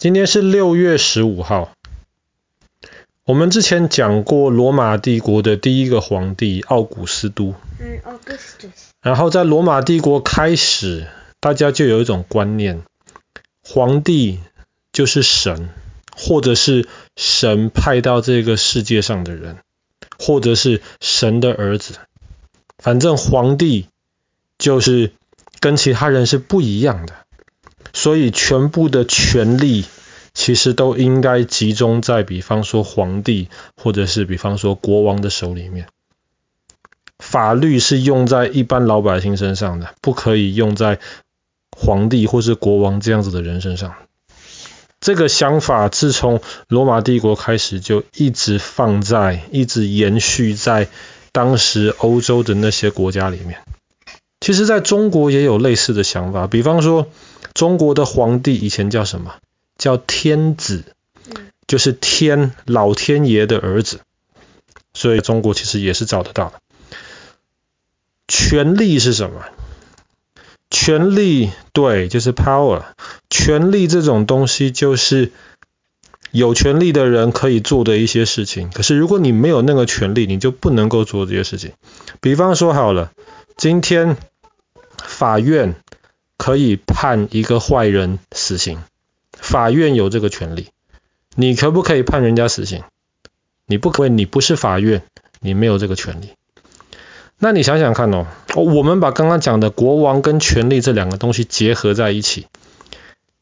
今天是六月十五号。我们之前讲过罗马帝国的第一个皇帝奥古斯都。嗯，Augustus。然后在罗马帝国开始，大家就有一种观念，皇帝就是神，或者是神派到这个世界上的人，或者是神的儿子。反正皇帝就是跟其他人是不一样的。所以，全部的权力其实都应该集中在，比方说皇帝，或者是比方说国王的手里面。法律是用在一般老百姓身上的，不可以用在皇帝或是国王这样子的人身上。这个想法自从罗马帝国开始，就一直放在，一直延续在当时欧洲的那些国家里面。其实，在中国也有类似的想法，比方说。中国的皇帝以前叫什么？叫天子，就是天，老天爷的儿子。所以中国其实也是找得到的。权力是什么？权力，对，就是 power。权力这种东西就是有权力的人可以做的一些事情。可是如果你没有那个权力，你就不能够做这些事情。比方说好了，今天法院。可以判一个坏人死刑，法院有这个权利。你可不可以判人家死刑？你不可以，你不是法院，你没有这个权利。那你想想看哦，我们把刚刚讲的国王跟权力这两个东西结合在一起，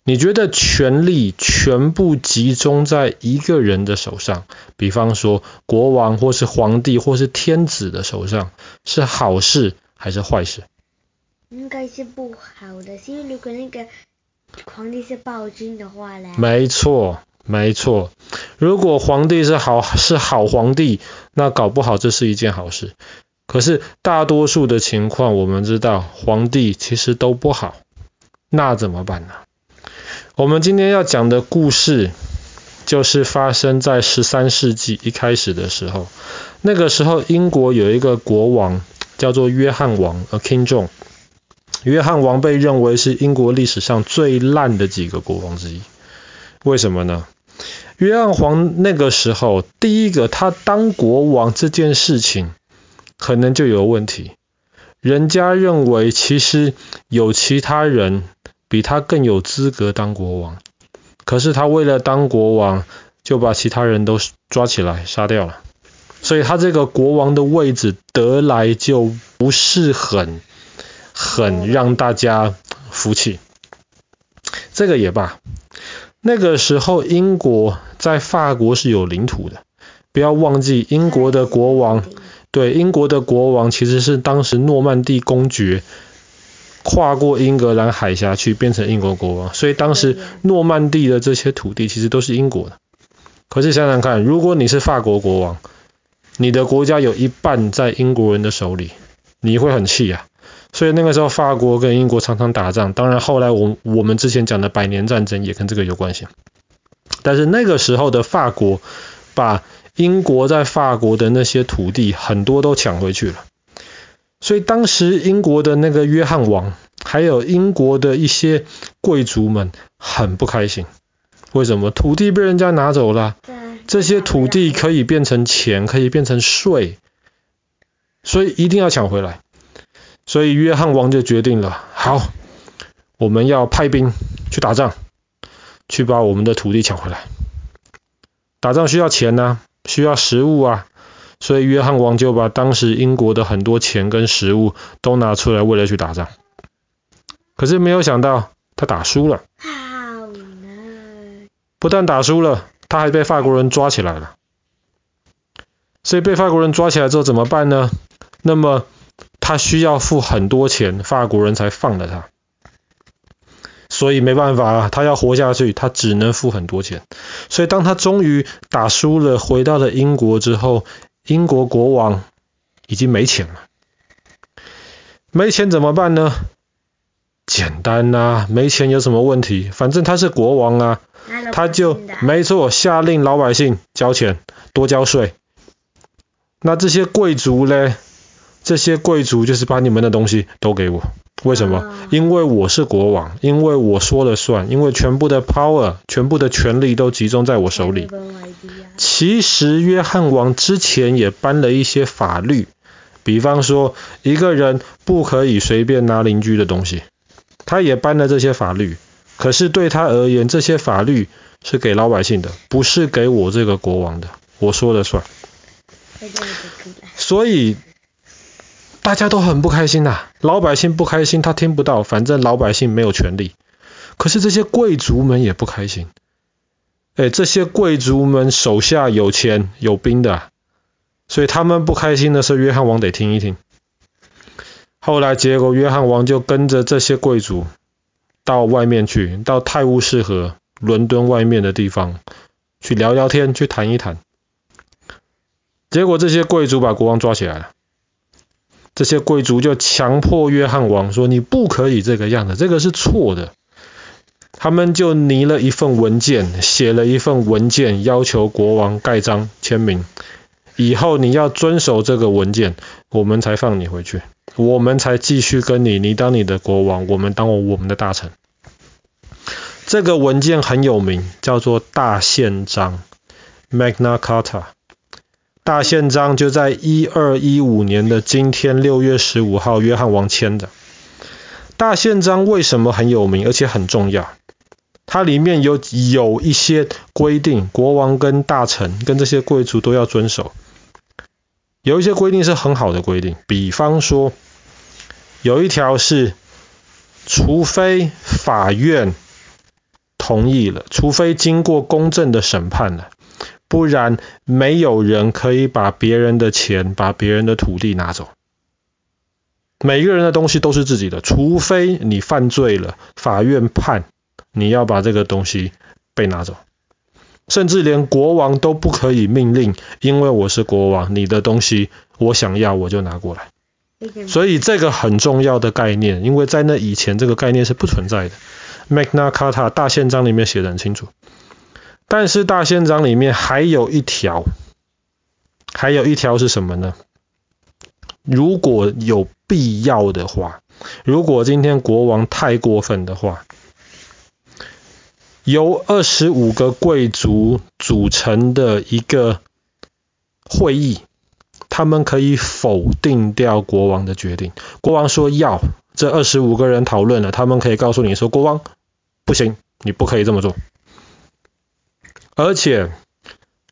你觉得权力全部集中在一个人的手上，比方说国王或是皇帝或是天子的手上，是好事还是坏事？应该是不好的，因为如果那个皇帝是暴君的话呢？没错，没错。如果皇帝是好是好皇帝，那搞不好这是一件好事。可是大多数的情况，我们知道皇帝其实都不好，那怎么办呢？我们今天要讲的故事，就是发生在十三世纪一开始的时候。那个时候，英国有一个国王叫做约翰王，A King John。约翰王被认为是英国历史上最烂的几个国王之一，为什么呢？约翰王那个时候，第一个他当国王这件事情可能就有问题，人家认为其实有其他人比他更有资格当国王，可是他为了当国王，就把其他人都抓起来杀掉了，所以他这个国王的位置得来就不是很。很让大家服气，这个也罢。那个时候，英国在法国是有领土的，不要忘记，英国的国王，对，英国的国王其实是当时诺曼底公爵跨过英格兰海峡去变成英国国王，所以当时诺曼底的这些土地其实都是英国的。可是想想看，如果你是法国国王，你的国家有一半在英国人的手里，你会很气啊。所以那个时候，法国跟英国常常打仗。当然，后来我我们之前讲的百年战争也跟这个有关系。但是那个时候的法国，把英国在法国的那些土地很多都抢回去了。所以当时英国的那个约翰王，还有英国的一些贵族们很不开心。为什么？土地被人家拿走了，这些土地可以变成钱，可以变成税，所以一定要抢回来。所以约翰王就决定了，好，我们要派兵去打仗，去把我们的土地抢回来。打仗需要钱呐、啊，需要食物啊，所以约翰王就把当时英国的很多钱跟食物都拿出来，为了去打仗。可是没有想到，他打输了。不但打输了，他还被法国人抓起来了。所以被法国人抓起来之后怎么办呢？那么。他需要付很多钱，法国人才放了他，所以没办法啊，他要活下去，他只能付很多钱。所以当他终于打输了，回到了英国之后，英国国王已经没钱了。没钱怎么办呢？简单呐，没钱有什么问题？反正他是国王啊，他就没错，下令老百姓交钱，多交税。那这些贵族嘞？这些贵族就是把你们的东西都给我，为什么？因为我是国王，因为我说了算，因为全部的 power，全部的权力都集中在我手里。其实约翰王之前也颁了一些法律，比方说一个人不可以随便拿邻居的东西，他也颁了这些法律。可是对他而言，这些法律是给老百姓的，不是给我这个国王的，我说了算。所以。大家都很不开心呐、老百姓不开心，他听不到，反正老百姓没有权利。可是这些贵族们也不开心，哎，这些贵族们手下有钱有兵的，所以他们不开心的时候，约翰王得听一听。后来结果，约翰王就跟着这些贵族到外面去，到泰晤士河、伦敦外面的地方去聊聊天，去谈一谈。结果这些贵族把国王抓起来了。这些贵族就强迫约翰王说：“你不可以这个样子，这个是错的。”他们就拟了一份文件，写了一份文件，要求国王盖章签名。以后你要遵守这个文件，我们才放你回去，我们才继续跟你，你当你的国王，我们当我们的大臣。这个文件很有名，叫做《大宪章》（Magna Carta）。大宪章就在一二一五年的今天六月十五号，约翰王签的。大宪章为什么很有名，而且很重要？它里面有有一些规定，国王跟大臣跟这些贵族都要遵守。有一些规定是很好的规定，比方说有一条是，除非法院同意了，除非经过公正的审判了。不然，没有人可以把别人的钱、把别人的土地拿走。每一个人的东西都是自己的，除非你犯罪了，法院判你要把这个东西被拿走。甚至连国王都不可以命令，因为我是国王，你的东西我想要我就拿过来。所以这个很重要的概念，因为在那以前这个概念是不存在的。Magna Carta 大宪章里面写的很清楚。但是大宪章里面还有一条，还有一条是什么呢？如果有必要的话，如果今天国王太过分的话，由二十五个贵族组成的一个会议，他们可以否定掉国王的决定。国王说要，这二十五个人讨论了，他们可以告诉你说，国王不行，你不可以这么做。而且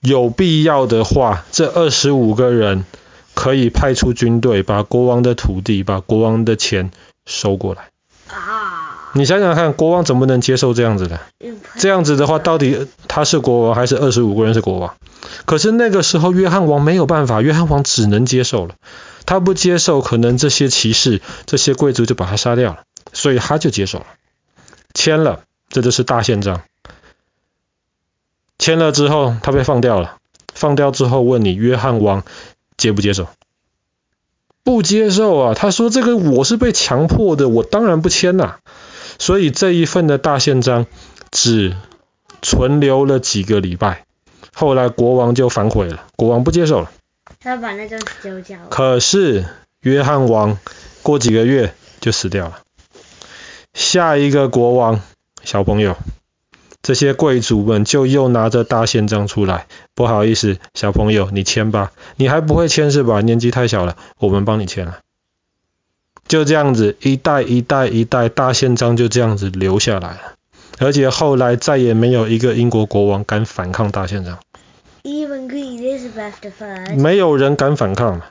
有必要的话，这二十五个人可以派出军队，把国王的土地、把国王的钱收过来。啊！你想想看，国王怎么能接受这样子的？这样子的话，到底他是国王还是二十五个人是国王？可是那个时候，约翰王没有办法，约翰王只能接受了。他不接受，可能这些骑士、这些贵族就把他杀掉了，所以他就接受了，签了，这就是大宪章。签了之后，他被放掉了。放掉之后，问你约翰王接不接受？不接受啊！他说：“这个我是被强迫的，我当然不签呐。”所以这一份的大宪章只存留了几个礼拜，后来国王就反悔了，国王不接受了。他把那张丢掉了。可是约翰王过几个月就死掉了。下一个国王，小朋友。这些贵族们就又拿着大宪章出来，不好意思，小朋友，你签吧，你还不会签是吧？年纪太小了，我们帮你签了。就这样子，一代一代一代，大宪章就这样子留下来了。而且后来再也没有一个英国国王敢反抗大宪章。Even Queen Elizabeth。没有人敢反抗了。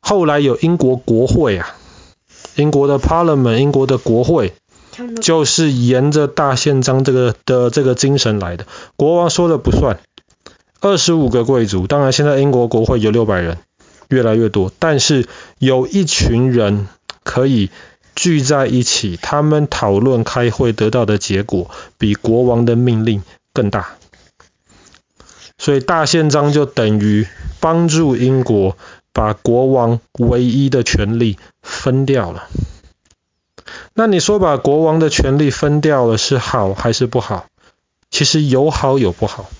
后来有英国国会啊，英国的 Parliament，英国的国会。就是沿着大宪章这个的这个精神来的，国王说了不算。二十五个贵族，当然现在英国国会有六百人，越来越多，但是有一群人可以聚在一起，他们讨论开会得到的结果比国王的命令更大，所以大宪章就等于帮助英国把国王唯一的权力分掉了。那你说把国王的权力分掉了是好还是不好？其实有好有不好。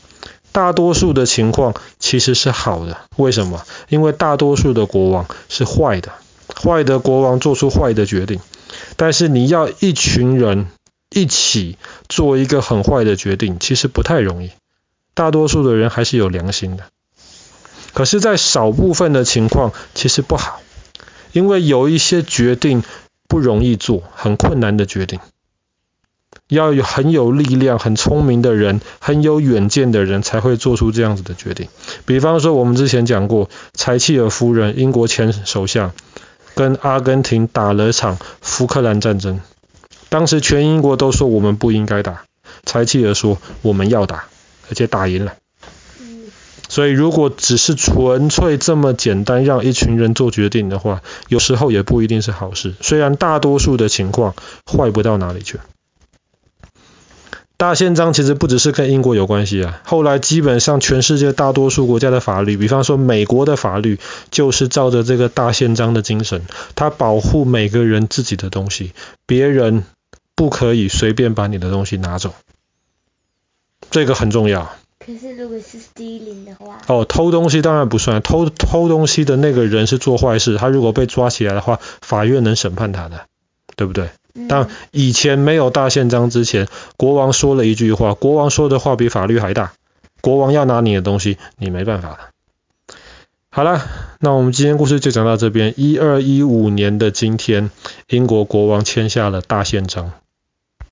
大多数的情况其实是好的。为什么？因为大多数的国王是坏的，坏的国王做出坏的决定。但是你要一群人一起做一个很坏的决定，其实不太容易。大多数的人还是有良心的。可是，在少部分的情况，其实不好，因为有一些决定不容易做，很困难的决定，要有很有力量、很聪明的人、很有远见的人才会做出这样子的决定。比方说，我们之前讲过，柴契尔夫人，英国前首相，跟阿根廷打了场福克兰战争，当时全英国都说我们不应该打，柴契尔说我们要打，而且打赢了。所以，如果只是纯粹这么简单让一群人做决定的话，有时候也不一定是好事。虽然大多数的情况坏不到哪里去。大宪章其实不只是跟英国有关系啊，后来基本上全世界大多数国家的法律，比方说美国的法律，就是照着这个大宪章的精神，它保护每个人自己的东西，别人不可以随便把你的东西拿走，这个很重要。可是如果是 stealing 的话，哦，偷东西当然不算，偷偷东西的那个人是做坏事，他如果被抓起来的话，法院能审判他的，对不对？但以前没有大宪章之前，国王说了一句话，国王说的话比法律还大，国王要拿你的东西，你没办法了。好了，那我们今天故事就讲到这边。一二一五年的今天，英国国王签下了大宪章，